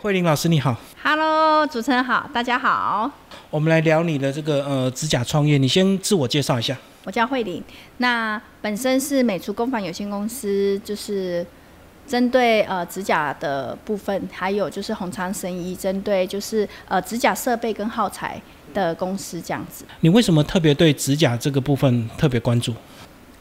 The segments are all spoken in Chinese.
慧玲老师你好，Hello，主持人好，大家好，我们来聊你的这个呃指甲创业，你先自我介绍一下。我叫慧玲，那本身是美厨工坊有限公司，就是针对呃指甲的部分，还有就是红昌神医，针对就是呃指甲设备跟耗材的公司这样子。你为什么特别对指甲这个部分特别关注？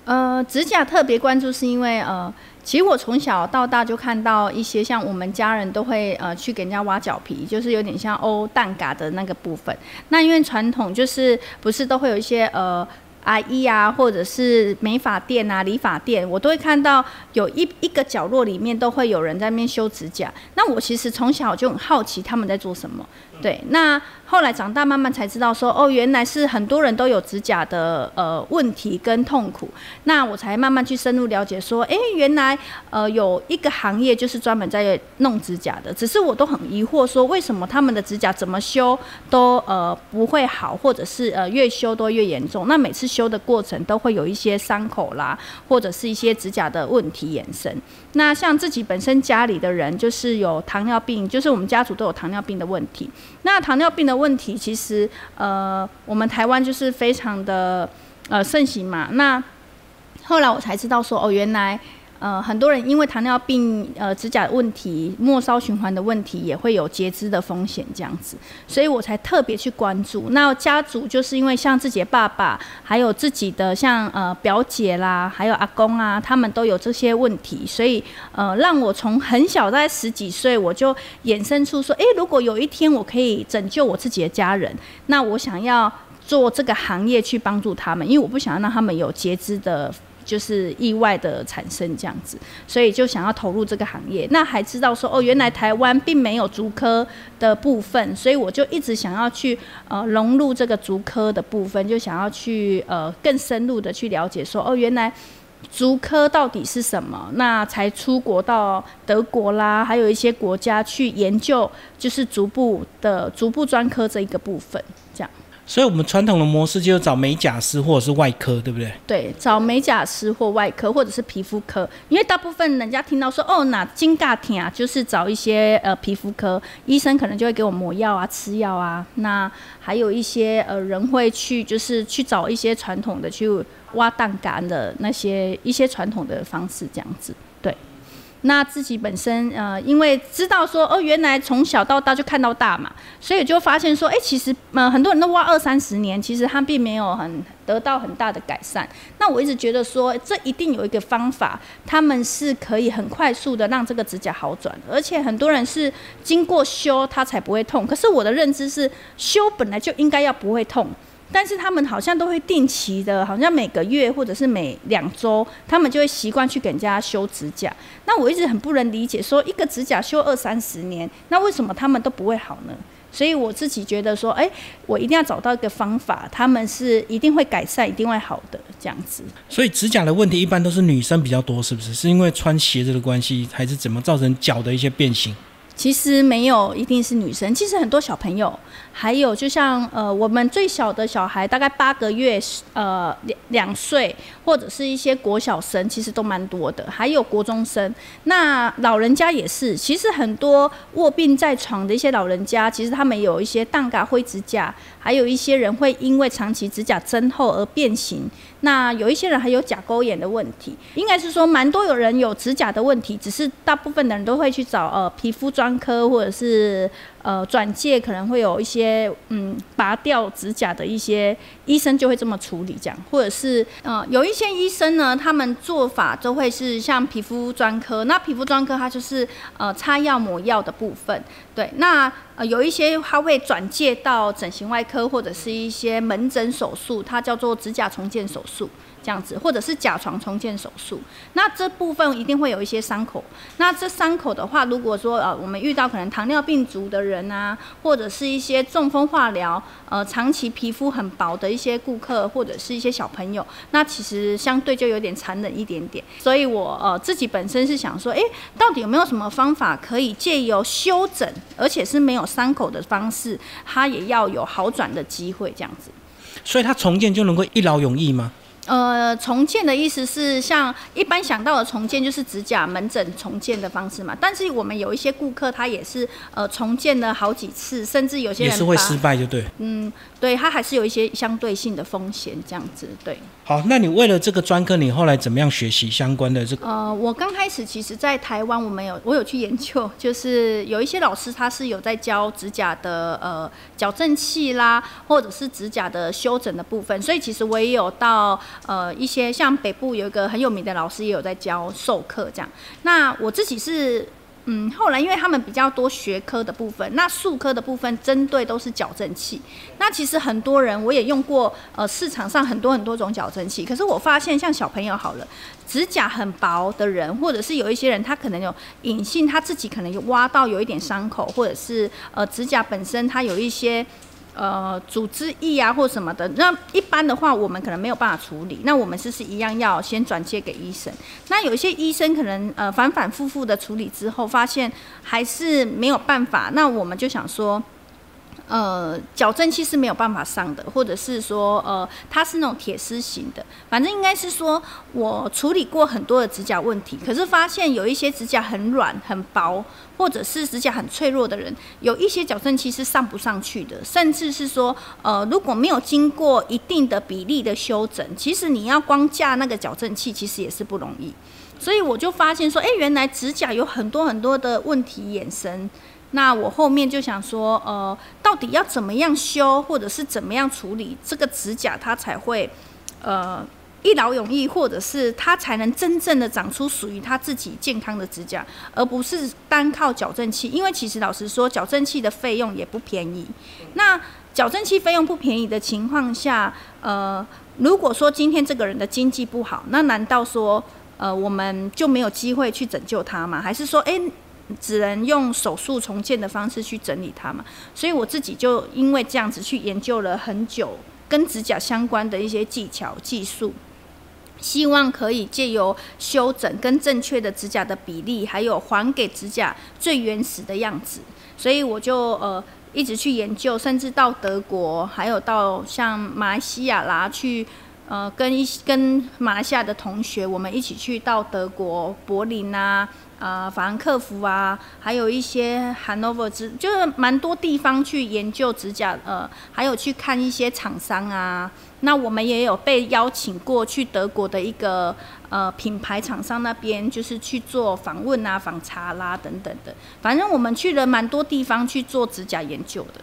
呃，指甲特别关注是因为呃，其实我从小到大就看到一些像我们家人都会呃去给人家挖脚皮，就是有点像欧蛋嘎的那个部分。那因为传统就是不是都会有一些呃。阿姨啊，或者是美发店啊、理发店，我都会看到有一一个角落里面都会有人在那边修指甲。那我其实从小就很好奇他们在做什么。对，那后来长大慢慢才知道说，哦，原来是很多人都有指甲的呃问题跟痛苦。那我才慢慢去深入了解说，诶，原来呃有一个行业就是专门在弄指甲的。只是我都很疑惑说，为什么他们的指甲怎么修都呃不会好，或者是呃越修都越严重？那每次修的过程都会有一些伤口啦，或者是一些指甲的问题衍生。那像自己本身家里的人就是有糖尿病，就是我们家族都有糖尿病的问题。那糖尿病的问题，其实呃，我们台湾就是非常的呃盛行嘛。那后来我才知道说，哦，原来呃很多人因为糖尿病呃指甲问题、末梢循环的问题，也会有截肢的风险这样子，所以我才特别去关注。那家族就是因为像自己的爸爸，还有自己的像呃表姐啦，还有阿公啊，他们都有这些问题，所以呃让我从很小在十几岁，我就衍生出说，诶，如果有一天我可以拯救我自己的家人，那我想要做这个行业去帮助他们，因为我不想要让他们有截肢的。就是意外的产生这样子，所以就想要投入这个行业。那还知道说哦，原来台湾并没有竹科的部分，所以我就一直想要去呃融入这个竹科的部分，就想要去呃更深入的去了解说哦，原来竹科到底是什么？那才出国到德国啦，还有一些国家去研究，就是足部的足部专科这一个部分，所以我们传统的模式就是找美甲师或者是外科，对不对？对，找美甲师或外科或者是皮肤科，因为大部分人家听到说哦，哪筋尬疼啊，就是找一些呃皮肤科医生，可能就会给我抹药啊、吃药啊。那还有一些呃人会去，就是去找一些传统的去挖蛋干的那些一些传统的方式，这样子。那自己本身呃，因为知道说哦，原来从小到大就看到大嘛，所以就发现说，哎、其实呃很多人都挖二三十年，其实他并没有很得到很大的改善。那我一直觉得说，这一定有一个方法，他们是可以很快速的让这个指甲好转，而且很多人是经过修它才不会痛。可是我的认知是，修本来就应该要不会痛。但是他们好像都会定期的，好像每个月或者是每两周，他们就会习惯去给人家修指甲。那我一直很不能理解，说一个指甲修二三十年，那为什么他们都不会好呢？所以我自己觉得说，哎、我一定要找到一个方法，他们是一定会改善，一定会好的这样子。所以指甲的问题一般都是女生比较多，是不是？是因为穿鞋子的关系，还是怎么造成脚的一些变形？其实没有一定是女生，其实很多小朋友，还有就像呃我们最小的小孩，大概八个月，呃两两岁，或者是一些国小生，其实都蛮多的，还有国中生。那老人家也是，其实很多卧病在床的一些老人家，其实他们有一些蛋嘎灰指甲，还有一些人会因为长期指甲增厚而变形。那有一些人还有甲沟炎的问题，应该是说蛮多有人有指甲的问题，只是大部分的人都会去找呃皮肤专科或者是呃转介，可能会有一些嗯拔掉指甲的一些医生就会这么处理这样，或者是呃有一些医生呢，他们做法都会是像皮肤专科，那皮肤专科它就是呃擦药抹药的部分，对，那呃有一些它会转介到整形外科或者是一些门诊手术，它叫做指甲重建手术。这样子，或者是甲床重建手术，那这部分一定会有一些伤口。那这伤口的话，如果说呃我们遇到可能糖尿病足的人啊，或者是一些中风化疗，呃长期皮肤很薄的一些顾客，或者是一些小朋友，那其实相对就有点残忍一点点。所以我呃自己本身是想说，诶，到底有没有什么方法可以借由修整，而且是没有伤口的方式，它也要有好转的机会，这样子。所以它重建就能够一劳永逸吗？呃，重建的意思是像一般想到的重建就是指甲门诊重建的方式嘛。但是我们有一些顾客他也是呃重建了好几次，甚至有些人也是会失败，就对。嗯，对他还是有一些相对性的风险这样子。对。好，那你为了这个专科，你后来怎么样学习相关的这个？呃，我刚开始其实，在台湾我们有我有去研究，就是有一些老师他是有在教指甲的呃矫正器啦，或者是指甲的修整的部分，所以其实我也有到。呃，一些像北部有一个很有名的老师也有在教授课这样。那我自己是，嗯，后来因为他们比较多学科的部分，那术科的部分针对都是矫正器。那其实很多人我也用过，呃，市场上很多很多种矫正器。可是我发现，像小朋友好了，指甲很薄的人，或者是有一些人他可能有隐性，他自己可能有挖到有一点伤口，或者是呃指甲本身它有一些。呃，组织液啊，或什么的，那一般的话，我们可能没有办法处理。那我们是是一样要先转接给医生。那有些医生可能呃反反复复的处理之后，发现还是没有办法。那我们就想说。呃，矫正器是没有办法上的，或者是说，呃，它是那种铁丝型的，反正应该是说，我处理过很多的指甲问题，可是发现有一些指甲很软、很薄，或者是指甲很脆弱的人，有一些矫正器是上不上去的，甚至是说，呃，如果没有经过一定的比例的修整，其实你要光架那个矫正器，其实也是不容易。所以我就发现说，哎，原来指甲有很多很多的问题衍生。那我后面就想说，呃，到底要怎么样修，或者是怎么样处理这个指甲，它才会，呃，一劳永逸，或者是它才能真正的长出属于它自己健康的指甲，而不是单靠矫正器。因为其实老实说，矫正器的费用也不便宜。那矫正器费用不便宜的情况下，呃，如果说今天这个人的经济不好，那难道说，呃，我们就没有机会去拯救他吗？还是说，哎？只能用手术重建的方式去整理它嘛，所以我自己就因为这样子去研究了很久跟指甲相关的一些技巧技术，希望可以借由修整跟正确的指甲的比例，还有还给指甲最原始的样子，所以我就呃一直去研究，甚至到德国，还有到像马来西亚啦去。呃，跟一跟马来西亚的同学，我们一起去到德国柏林啊，啊，法兰克福啊，还有一些 Hanover 指，就是蛮多地方去研究指甲，呃，还有去看一些厂商啊。那我们也有被邀请过去德国的一个呃品牌厂商那边，就是去做访问啊、访查啦等等的。反正我们去了蛮多地方去做指甲研究的。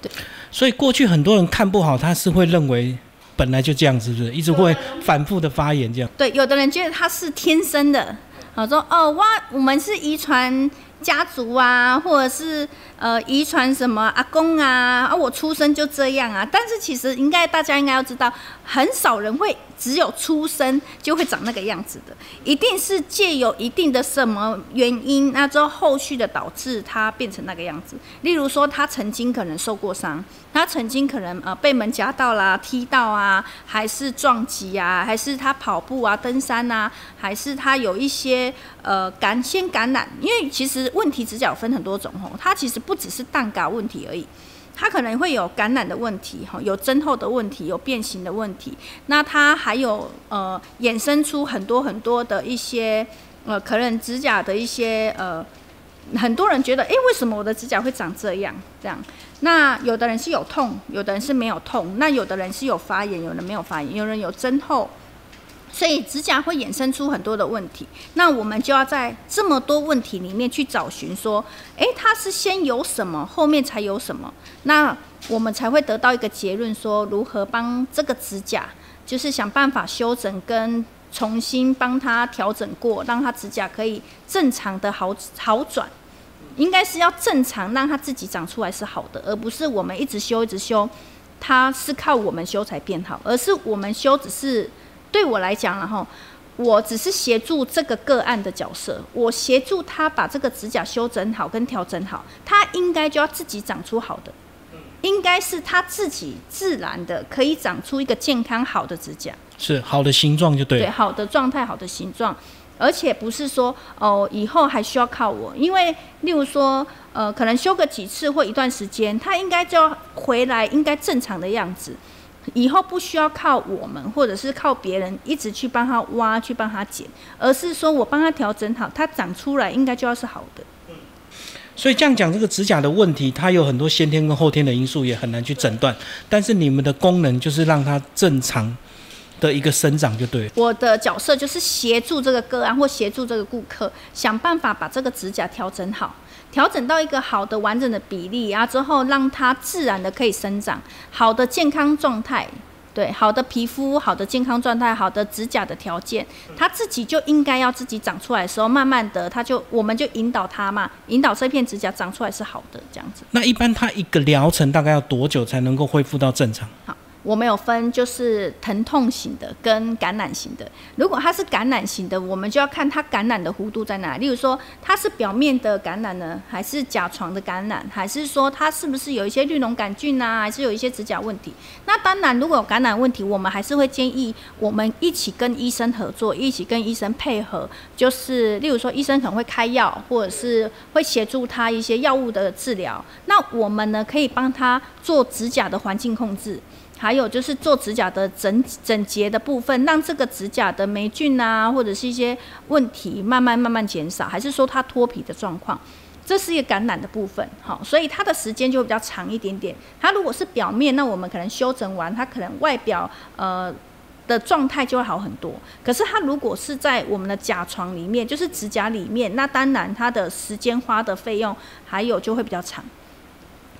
对。所以过去很多人看不好，他是会认为。本来就这样，是不是一直会反复的发言这样？对，有的人觉得他是天生的，好说哦哇，我们是遗传家族啊，或者是呃遗传什么阿公啊，啊我出生就这样啊。但是其实应该大家应该要知道，很少人会。只有出生就会长那个样子的，一定是借有一定的什么原因，那之后后续的导致他变成那个样子。例如说，他曾经可能受过伤，他曾经可能呃被门夹到啦、踢到啊，还是撞击啊，还是他跑步啊、登山啊，还是他有一些呃感先感染。因为其实问题指甲分很多种吼，它其实不不只是蛋嘎问题而已。它可能会有感染的问题，哈，有增厚的问题，有变形的问题。那它还有呃，衍生出很多很多的一些呃，可能指甲的一些呃，很多人觉得，哎，为什么我的指甲会长这样？这样，那有的人是有痛，有的人是没有痛，那有的人是有发炎，有人没有发炎，有人有增厚。所以指甲会衍生出很多的问题，那我们就要在这么多问题里面去找寻，说，诶，它是先有什么，后面才有什么，那我们才会得到一个结论，说如何帮这个指甲，就是想办法修整跟重新帮它调整过，让它指甲可以正常的好好转，应该是要正常让它自己长出来是好的，而不是我们一直修一直修，它是靠我们修才变好，而是我们修只是。对我来讲，然后我只是协助这个个案的角色，我协助他把这个指甲修整好跟调整好，他应该就要自己长出好的，应该是他自己自然的可以长出一个健康好的指甲，是好的形状就对，对，好的状态好的形状，而且不是说哦以后还需要靠我，因为例如说呃可能修个几次或一段时间，他应该就要回来应该正常的样子。以后不需要靠我们或者是靠别人一直去帮他挖、去帮他剪，而是说我帮他调整好，它长出来应该就要是好的。所以这样讲，这个指甲的问题，它有很多先天跟后天的因素，也很难去诊断。但是你们的功能就是让它正常的一个生长就对。我的角色就是协助这个个案或协助这个顾客，想办法把这个指甲调整好，调整到一个好的完整的比例啊，之后让它自然的可以生长，好的健康状态。对，好的皮肤、好的健康状态、好的指甲的条件，它自己就应该要自己长出来的时候，慢慢的，它就我们就引导它嘛，引导这片指甲长出来是好的，这样子。那一般它一个疗程大概要多久才能够恢复到正常？好。我们有分，就是疼痛型的跟感染型的。如果它是感染型的，我们就要看它感染的弧度在哪。例如说，它是表面的感染呢，还是甲床的感染，还是说它是不是有一些绿脓杆菌啊，还是有一些指甲问题？那当然，如果有感染问题，我们还是会建议我们一起跟医生合作，一起跟医生配合。就是例如说，医生可能会开药，或者是会协助他一些药物的治疗。那我们呢，可以帮他做指甲的环境控制。还有就是做指甲的整整洁的部分，让这个指甲的霉菌啊，或者是一些问题慢慢慢慢减少，还是说它脱皮的状况，这是一个感染的部分，好，所以它的时间就会比较长一点点。它如果是表面，那我们可能修整完，它可能外表呃的状态就会好很多。可是它如果是在我们的甲床里面，就是指甲里面，那当然它的时间花的费用还有就会比较长。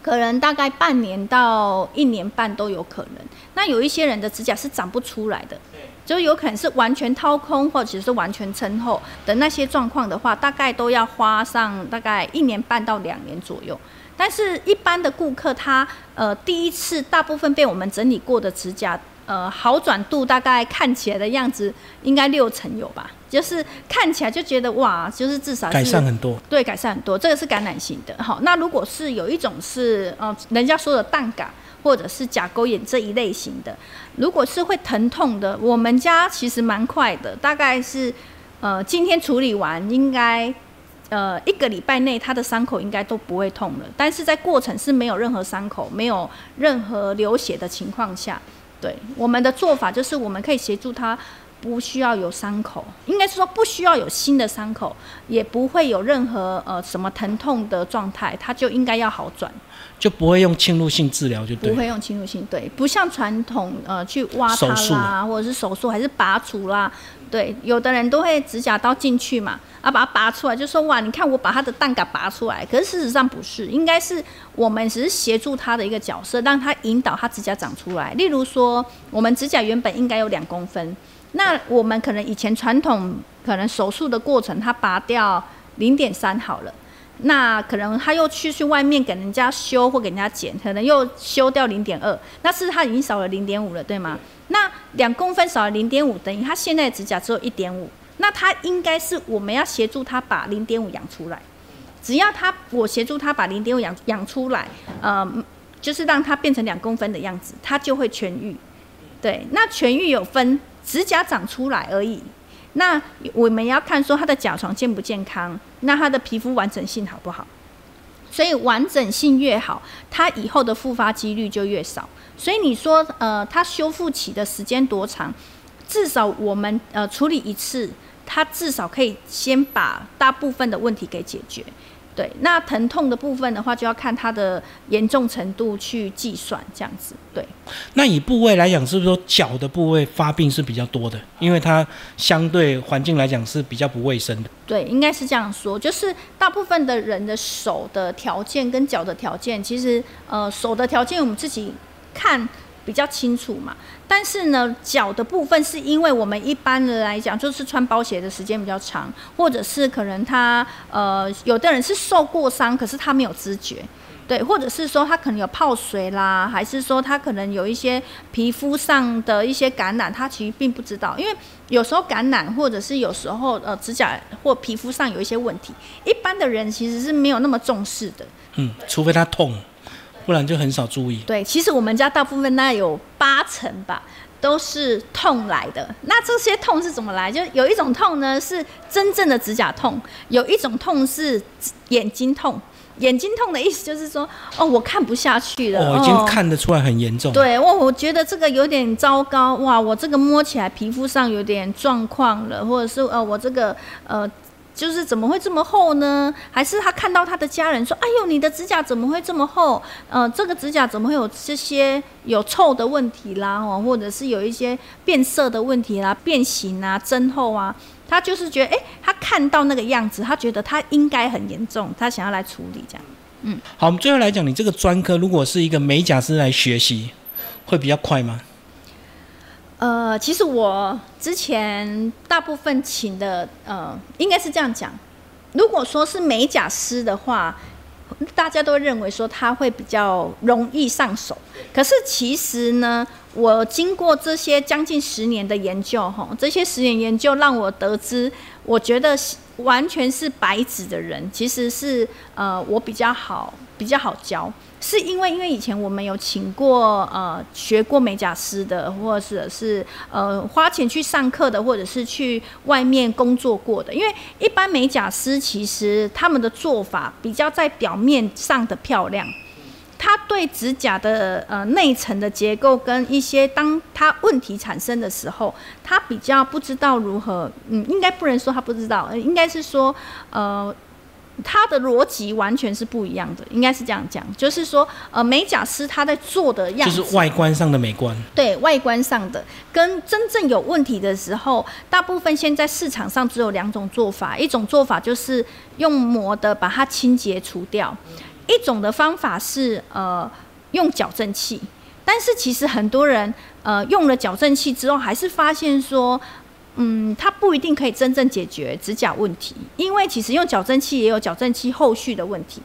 可能大概半年到一年半都有可能。那有一些人的指甲是长不出来的，就有可能是完全掏空或者是完全撑厚的那些状况的话，大概都要花上大概一年半到两年左右。但是一般的顾客，他呃第一次大部分被我们整理过的指甲。呃，好转度大概看起来的样子应该六成有吧，就是看起来就觉得哇，就是至少改善很多，对，改善很多。这个是感染型的，好，那如果是有一种是呃，人家说的淡感或者是甲沟炎这一类型的，如果是会疼痛的，我们家其实蛮快的，大概是呃今天处理完，应该呃一个礼拜内他的伤口应该都不会痛了，但是在过程是没有任何伤口、没有任何流血的情况下。对我们的做法就是，我们可以协助他，不需要有伤口，应该是说不需要有新的伤口，也不会有任何呃什么疼痛的状态，他就应该要好转，就不会用侵入性治疗，就不会用侵入性，对，不像传统呃去挖它啦，或者是手术还是拔除啦。对，有的人都会指甲刀进去嘛，啊，把它拔出来，就说哇，你看我把他的蛋嘎拔出来。可是事实上不是，应该是我们只是协助他的一个角色，让他引导他指甲长出来。例如说，我们指甲原本应该有两公分，那我们可能以前传统可能手术的过程，他拔掉零点三好了。那可能他又去去外面给人家修或给人家剪，可能又修掉零点二，那是他已经少了零点五了，对吗？那两公分少了零点五，等于他现在的指甲只有一点五，那他应该是我们要协助他把零点五养出来，只要他我协助他把零点五养养出来，呃，就是让他变成两公分的样子，他就会痊愈。对，那痊愈有分指甲长出来而已。那我们要看说他的甲床健不健康，那他的皮肤完整性好不好？所以完整性越好，它以后的复发几率就越少。所以你说，呃，他修复期的时间多长？至少我们呃处理一次，他至少可以先把大部分的问题给解决。对，那疼痛的部分的话，就要看它的严重程度去计算，这样子。对。那以部位来讲，是不是说脚的部位发病是比较多的？因为它相对环境来讲是比较不卫生的。对，应该是这样说，就是大部分的人的手的条件跟脚的条件，其实呃手的条件我们自己看。比较清楚嘛，但是呢，脚的部分是因为我们一般的来讲，就是穿包鞋的时间比较长，或者是可能他呃，有的人是受过伤，可是他没有知觉，对，或者是说他可能有泡水啦，还是说他可能有一些皮肤上的一些感染，他其实并不知道，因为有时候感染，或者是有时候呃指甲或皮肤上有一些问题，一般的人其实是没有那么重视的，嗯，除非他痛。不然就很少注意。对，其实我们家大部分那有八成吧，都是痛来的。那这些痛是怎么来？就有一种痛呢，是真正的指甲痛；有一种痛是眼睛痛；眼睛痛的意思就是说，哦，我看不下去了，我已经看得出来很严重。对，我我觉得这个有点糟糕，哇，我这个摸起来皮肤上有点状况了，或者是呃，我这个呃。就是怎么会这么厚呢？还是他看到他的家人说：“哎呦，你的指甲怎么会这么厚？呃，这个指甲怎么会有这些有臭的问题啦？哦，或者是有一些变色的问题啦、变形啊、增厚啊？”他就是觉得，哎，他看到那个样子，他觉得他应该很严重，他想要来处理这样。嗯，好，我们最后来讲，你这个专科如果是一个美甲师来学习，会比较快吗？呃，其实我之前大部分请的，呃，应该是这样讲。如果说是美甲师的话，大家都认为说他会比较容易上手。可是其实呢，我经过这些将近十年的研究，吼，这些十年研究让我得知，我觉得完全是白纸的人，其实是呃，我比较好，比较好教。是因为，因为以前我们有请过呃学过美甲师的，或者是呃花钱去上课的，或者是去外面工作过的。因为一般美甲师其实他们的做法比较在表面上的漂亮，他对指甲的呃内层的结构跟一些当他问题产生的时候，他比较不知道如何，嗯，应该不能说他不知道，应该是说呃。它的逻辑完全是不一样的，应该是这样讲，就是说，呃，美甲师他在做的样子，就是外观上的美观，对外观上的，跟真正有问题的时候，大部分现在市场上只有两种做法，一种做法就是用磨的把它清洁除掉，一种的方法是呃用矫正器，但是其实很多人呃用了矫正器之后，还是发现说。嗯，它不一定可以真正解决指甲问题，因为其实用矫正器也有矫正器后续的问题。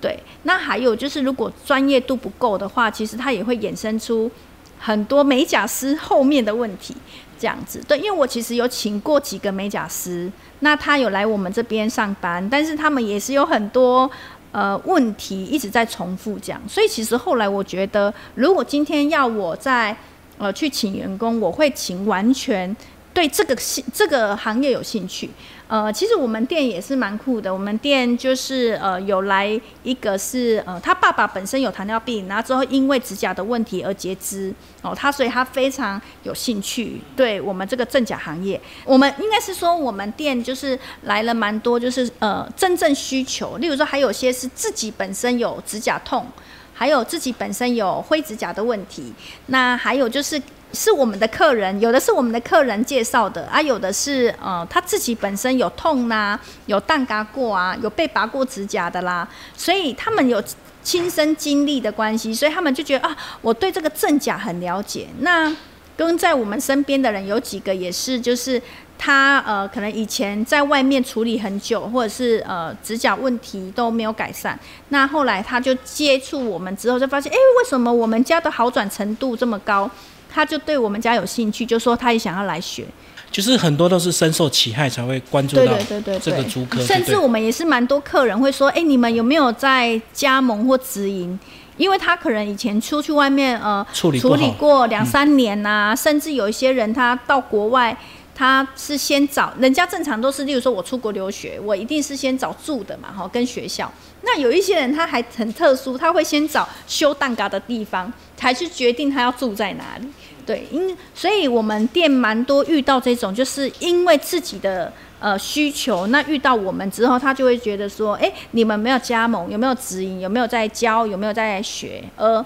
对，那还有就是，如果专业度不够的话，其实它也会衍生出很多美甲师后面的问题。这样子，对，因为我其实有请过几个美甲师，那他有来我们这边上班，但是他们也是有很多呃问题一直在重复这样，所以其实后来我觉得，如果今天要我在呃去请员工，我会请完全。对这个兴这个行业有兴趣，呃，其实我们店也是蛮酷的。我们店就是呃有来一个是呃他爸爸本身有糖尿病，然后之后因为指甲的问题而截肢哦，他所以他非常有兴趣对我们这个正甲行业。我们应该是说我们店就是来了蛮多，就是呃真正需求，例如说还有些是自己本身有指甲痛，还有自己本身有灰指甲的问题，那还有就是。是我们的客人，有的是我们的客人介绍的啊，有的是呃他自己本身有痛呐，有蛋嘎过啊，有被拔过指甲的啦，所以他们有亲身经历的关系，所以他们就觉得啊，我对这个正甲很了解。那跟在我们身边的人有几个也是，就是他呃可能以前在外面处理很久，或者是呃指甲问题都没有改善，那后来他就接触我们之后，就发现哎，为什么我们家的好转程度这么高？他就对我们家有兴趣，就说他也想要来学。就是很多都是深受其害才会关注到这个租客，甚至我们也是蛮多客人会说：“哎，你们有没有在加盟或直营？因为他可能以前出去外面呃处理处理过两三年呐，甚至有一些人他到国外，他是先找人家正常都是，例如说我出国留学，我一定是先找住的嘛，哈，跟学校。那有一些人他还很特殊，他会先找修蛋糕的地方，才去决定他要住在哪里。对，因所以我们店蛮多遇到这种，就是因为自己的呃需求，那遇到我们之后，他就会觉得说，哎，你们没有加盟，有没有直营，有没有在教，有没有在学，而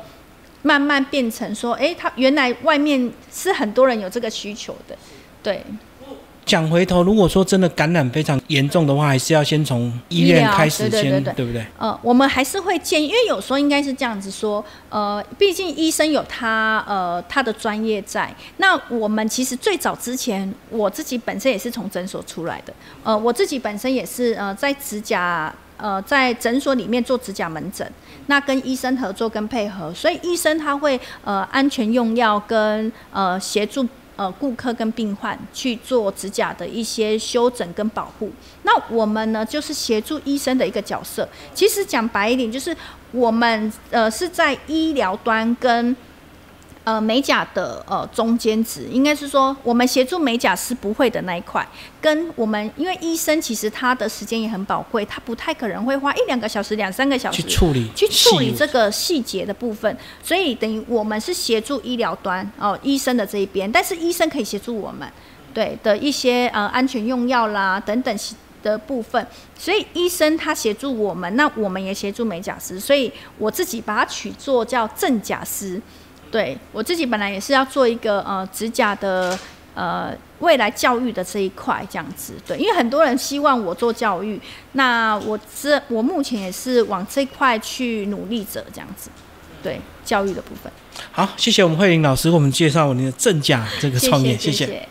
慢慢变成说，哎，他原来外面是很多人有这个需求的，对。讲回头，如果说真的感染非常严重的话，还是要先从医院开始先，对不对？呃，我们还是会建议，因为有时候应该是这样子说，呃，毕竟医生有他呃他的专业在。那我们其实最早之前，我自己本身也是从诊所出来的，呃，我自己本身也是呃在指甲呃在诊所里面做指甲门诊，那跟医生合作跟配合，所以医生他会呃安全用药跟呃协助。呃，顾客跟病患去做指甲的一些修整跟保护，那我们呢就是协助医生的一个角色。其实讲白一点，就是我们呃是在医疗端跟呃美甲的呃中间值，应该是说我们协助美甲师不会的那一块，跟我们因为医生其实他的时间也很宝贵，他不太可能会花一两个小时、两三个小时去处理去处理这个细节的部分，所以等于我们是协助医疗端哦医生的这一边，但是医生可以协助我们对的一些呃安全用药啦等等的部分，所以医生他协助我们，那我们也协助美甲师，所以我自己把它取作叫正甲师。对我自己本来也是要做一个呃指甲的呃未来教育的这一块这样子，对，因为很多人希望我做教育，那我这我目前也是往这块去努力着这样子，对教育的部分。好，谢谢我们慧玲老师给我们介绍你的正甲这个创业，谢。谢谢